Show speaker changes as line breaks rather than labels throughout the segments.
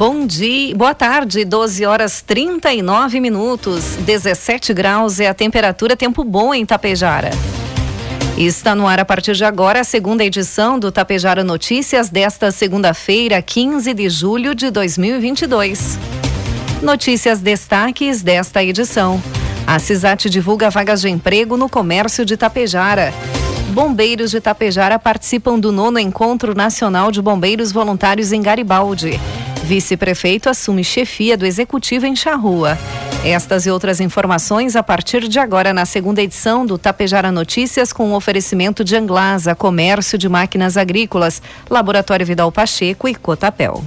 Bom dia, boa tarde, 12 horas 39 minutos, 17 graus é a temperatura, tempo bom em Tapejara. Está no ar a partir de agora a segunda edição do Tapejara Notícias desta segunda-feira, 15 de julho de 2022. Notícias destaques desta edição. A CISAT divulga vagas de emprego no comércio de Tapejara. Bombeiros de Tapejara participam do nono Encontro Nacional de Bombeiros Voluntários em Garibaldi. Vice-prefeito assume chefia do executivo em Charrua. Estas e outras informações a partir de agora na segunda edição do Tapejara Notícias com o oferecimento de Anglasa, Comércio de Máquinas Agrícolas, Laboratório Vidal Pacheco e Cotapel.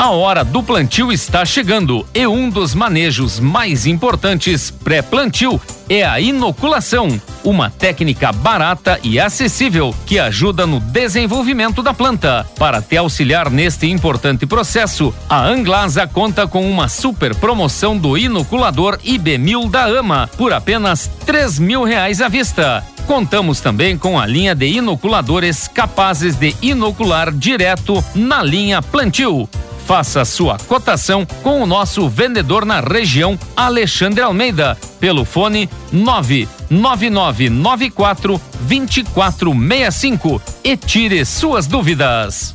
A hora do plantio está chegando e um dos manejos mais importantes pré-plantio é a inoculação, uma técnica barata e acessível que ajuda no desenvolvimento da planta. Para te auxiliar neste importante processo, a Anglasa conta com uma super promoção do inoculador IB1000 da AMA por apenas três mil reais à vista. Contamos também com a linha de inoculadores capazes de inocular direto na linha plantio. Faça sua cotação com o nosso vendedor na região, Alexandre Almeida, pelo fone 99994 2465 e tire suas dúvidas.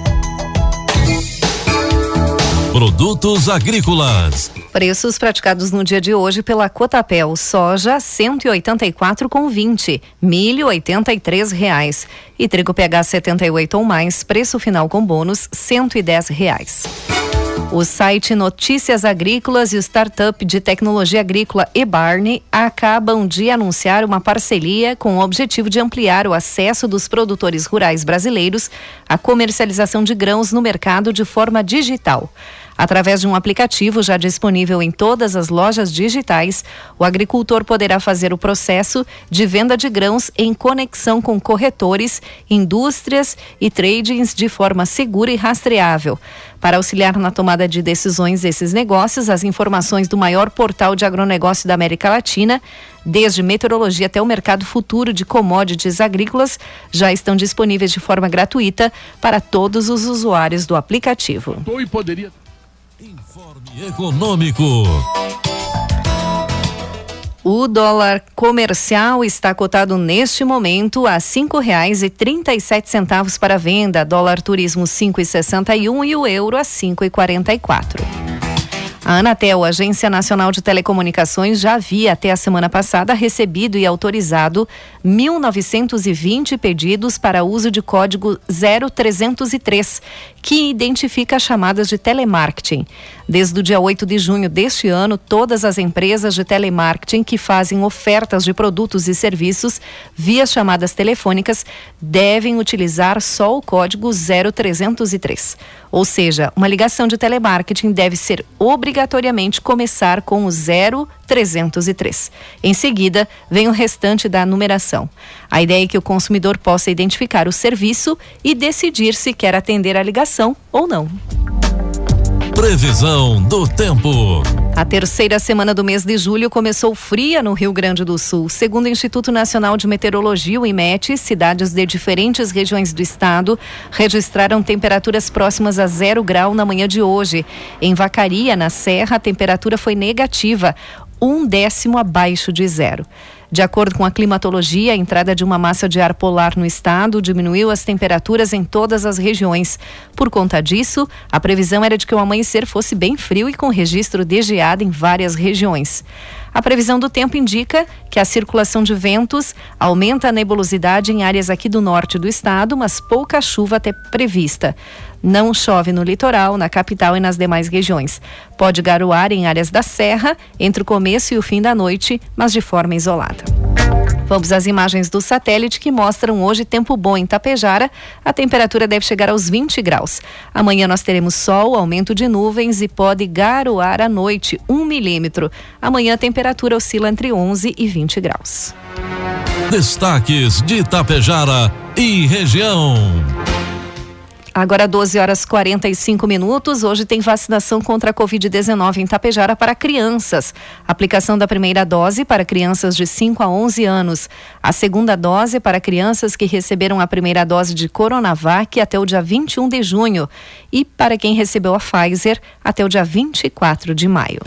Produtos agrícolas.
Preços praticados no dia de hoje pela Cotapel: soja 184 com 20, milho 83 reais e trigo PH 78 ou mais, preço final com bônus 110 reais. O site Notícias Agrícolas e o startup de tecnologia agrícola eBarney acabam de anunciar uma parceria com o objetivo de ampliar o acesso dos produtores rurais brasileiros à comercialização de grãos no mercado de forma digital. Através de um aplicativo já disponível em todas as lojas digitais, o agricultor poderá fazer o processo de venda de grãos em conexão com corretores, indústrias e tradings de forma segura e rastreável. Para auxiliar na tomada de decisões desses negócios, as informações do maior portal de agronegócio da América Latina, desde meteorologia até o mercado futuro de commodities agrícolas, já estão disponíveis de forma gratuita para todos os usuários do aplicativo.
Informe Econômico.
O dólar comercial está cotado neste momento a cinco reais e trinta e sete centavos para venda, dólar turismo cinco e sessenta e um e o euro a cinco e quarenta e quatro. A Anatel, Agência Nacional de Telecomunicações, já havia até a semana passada recebido e autorizado 1.920 pedidos para uso de código 0303, que identifica chamadas de telemarketing. Desde o dia 8 de junho deste ano, todas as empresas de telemarketing que fazem ofertas de produtos e serviços via chamadas telefônicas devem utilizar só o código 0303. Ou seja, uma ligação de telemarketing deve ser obrigatoriamente começar com o 0303. Em seguida, vem o restante da numeração. A ideia é que o consumidor possa identificar o serviço e decidir se quer atender a ligação ou não.
Previsão do tempo.
A terceira semana do mês de julho começou fria no Rio Grande do Sul. Segundo o Instituto Nacional de Meteorologia, o IMET, cidades de diferentes regiões do estado registraram temperaturas próximas a zero grau na manhã de hoje. Em Vacaria, na Serra, a temperatura foi negativa, um décimo abaixo de zero. De acordo com a climatologia, a entrada de uma massa de ar polar no estado diminuiu as temperaturas em todas as regiões. Por conta disso, a previsão era de que o amanhecer fosse bem frio e com registro de geada em várias regiões. A previsão do tempo indica que a circulação de ventos aumenta a nebulosidade em áreas aqui do norte do estado, mas pouca chuva até prevista. Não chove no litoral, na capital e nas demais regiões. Pode garoar em áreas da serra entre o começo e o fim da noite, mas de forma isolada. Vamos às imagens do satélite que mostram hoje tempo bom em Tapejara. A temperatura deve chegar aos 20 graus. Amanhã nós teremos sol, aumento de nuvens e pode garoar à noite, 1 um milímetro. Amanhã a temperatura oscila entre 11 e 20 graus.
Destaques de Tapejara e região.
Agora 12 horas 45 minutos. Hoje tem vacinação contra a Covid-19 em Tapejara para crianças. Aplicação da primeira dose para crianças de 5 a 11 anos. A segunda dose para crianças que receberam a primeira dose de Coronavac até o dia 21 de junho. E para quem recebeu a Pfizer até o dia 24 de maio.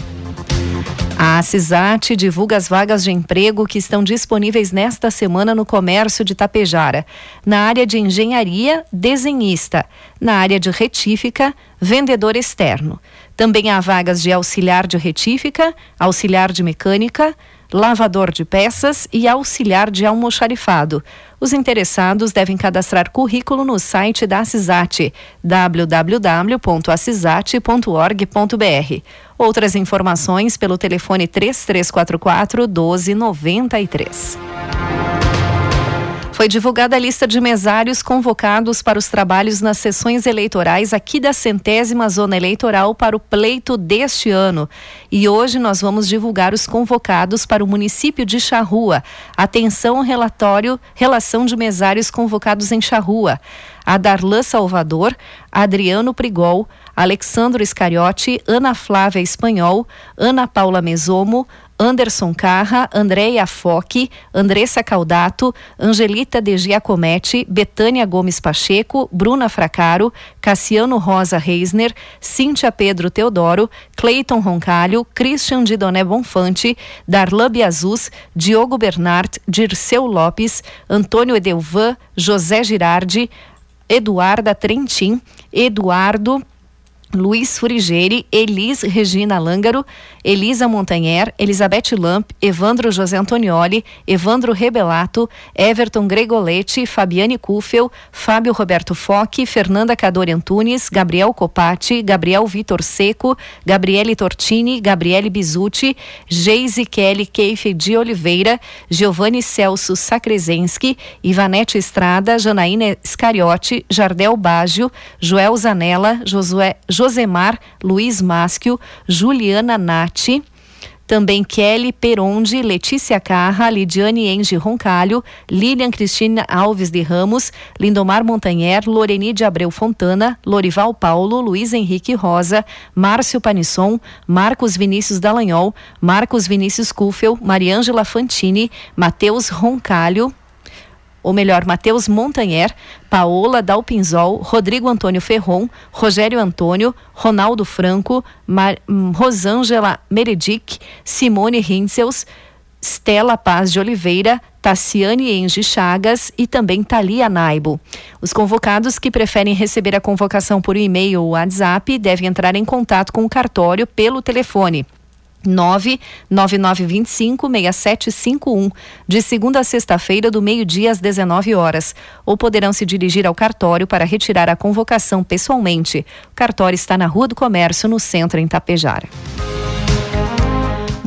A CISAT divulga as vagas de emprego que estão disponíveis nesta semana no comércio de Tapejara. Na área de engenharia, desenhista. Na área de retífica, vendedor externo. Também há vagas de auxiliar de retífica, auxiliar de mecânica, lavador de peças e auxiliar de almoxarifado. Os interessados devem cadastrar currículo no site da CISAT, www.acisat.org.br. Outras informações pelo telefone 3344 1293. Foi divulgada a lista de mesários convocados para os trabalhos nas sessões eleitorais aqui da centésima zona eleitoral para o pleito deste ano. E hoje nós vamos divulgar os convocados para o município de Charrua. Atenção, relatório, relação de mesários convocados em Charrua. A Darlan Salvador, Adriano Prigol, Alexandro Iscariote, Ana Flávia Espanhol, Ana Paula Mesomo, Anderson Carra, Andréia Foque, Andressa Caldato, Angelita de Giacometti, Betânia Gomes Pacheco, Bruna Fracaro, Cassiano Rosa Reisner, Cíntia Pedro Teodoro, Cleiton Roncalho, Christian Didoné Bonfante, Darlan Biazus, Diogo Bernard, Dirceu Lopes, Antônio Edelvan, José Girardi, Eduarda Trentin, Eduardo Luiz Furigeri, Elis Regina Lângaro, Elisa Montanher, Elizabeth Lamp, Evandro José Antonioli, Evandro Rebelato, Everton Gregoletti, Fabiane Kufel, Fábio Roberto Foque, Fernanda Cadore Antunes, Gabriel Copati, Gabriel Vitor Seco, Gabriele Tortini, Gabriele Bizuti, Geise Kelly Keife de Oliveira, Giovanni Celso Sacrezenski, Ivanete Estrada, Janaína Scariotti, Jardel Baggio, Joel Zanella, Josué Josemar Luiz Máschio, Juliana Nati, também Kelly Peronde, Letícia Carra, Lidiane Enge Roncalho, Lilian Cristina Alves de Ramos, Lindomar Montanher, Loreni de Abreu Fontana, Lorival Paulo, Luiz Henrique Rosa, Márcio Panisson, Marcos Vinícius Dallagnol, Marcos Vinícius Kufel, Mariângela Fantini, Matheus Roncalho, ou melhor, Matheus Montanher, Paola Dalpinzol, Rodrigo Antônio Ferron, Rogério Antônio, Ronaldo Franco, Mar hum, Rosângela Meredic, Simone Rinsels, Stella Paz de Oliveira, Tassiane Enge Chagas e também Thalia Naibo. Os convocados que preferem receber a convocação por e-mail ou WhatsApp devem entrar em contato com o cartório pelo telefone 999256751, de segunda a sexta-feira, do meio-dia às 19 horas. Ou poderão se dirigir ao cartório para retirar a convocação pessoalmente. O cartório está na Rua do Comércio, no centro, em Tapejara.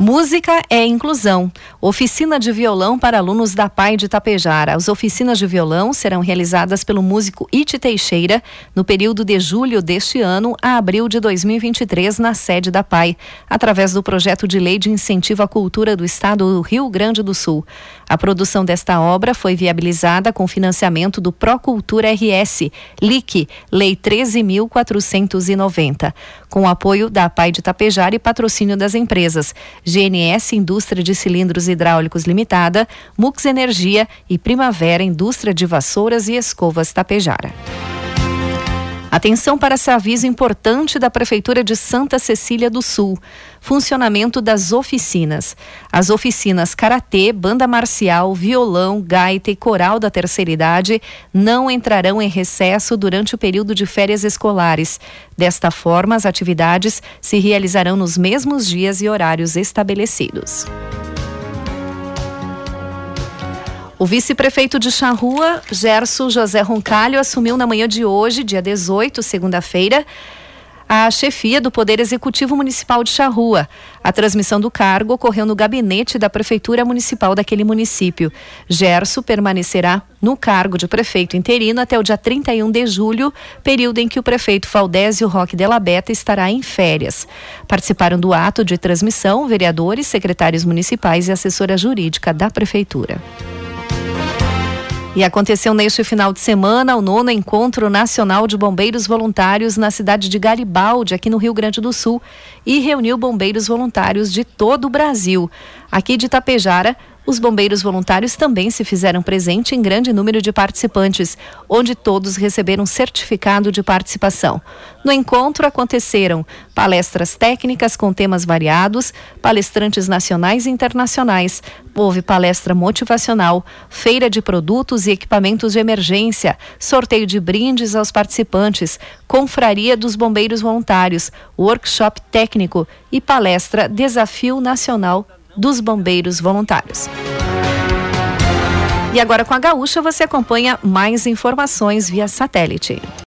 Música é inclusão. Oficina de violão para alunos da PAI de Tapejara. As oficinas de violão serão realizadas pelo músico Iti Teixeira no período de julho deste ano a abril de 2023 na sede da PAI, através do projeto de lei de incentivo à cultura do estado do Rio Grande do Sul. A produção desta obra foi viabilizada com financiamento do Procultura RS, LIC, Lei 13.490, com apoio da PAI de Tapejara e patrocínio das empresas GNS Indústria de Cilindros Hidráulicos Limitada, Mux Energia e Primavera Indústria de Vassouras e Escovas Tapejara. Atenção para esse aviso importante da Prefeitura de Santa Cecília do Sul. Funcionamento das oficinas. As oficinas Karatê, Banda Marcial, Violão, Gaita e Coral da Terceira Idade não entrarão em recesso durante o período de férias escolares. Desta forma, as atividades se realizarão nos mesmos dias e horários estabelecidos. O vice-prefeito de Charrua, Gerson José Roncalho, assumiu na manhã de hoje, dia 18, segunda-feira, a chefia do Poder Executivo Municipal de Charrua. A transmissão do cargo ocorreu no gabinete da Prefeitura Municipal daquele município. Gerson permanecerá no cargo de prefeito interino até o dia 31 de julho, período em que o prefeito Faldésio Roque Della Beta estará em férias. Participaram do ato de transmissão vereadores, secretários municipais e assessora jurídica da Prefeitura. E aconteceu neste final de semana o nono Encontro Nacional de Bombeiros Voluntários na cidade de Garibaldi, aqui no Rio Grande do Sul, e reuniu bombeiros voluntários de todo o Brasil. Aqui de Itapejara, os bombeiros voluntários também se fizeram presente em grande número de participantes, onde todos receberam certificado de participação. No encontro aconteceram palestras técnicas com temas variados, palestrantes nacionais e internacionais, houve palestra motivacional, feira de produtos e equipamentos de emergência, sorteio de brindes aos participantes, confraria dos bombeiros voluntários, workshop técnico e palestra Desafio Nacional dos bombeiros voluntários. E agora com a Gaúcha você acompanha mais informações via satélite.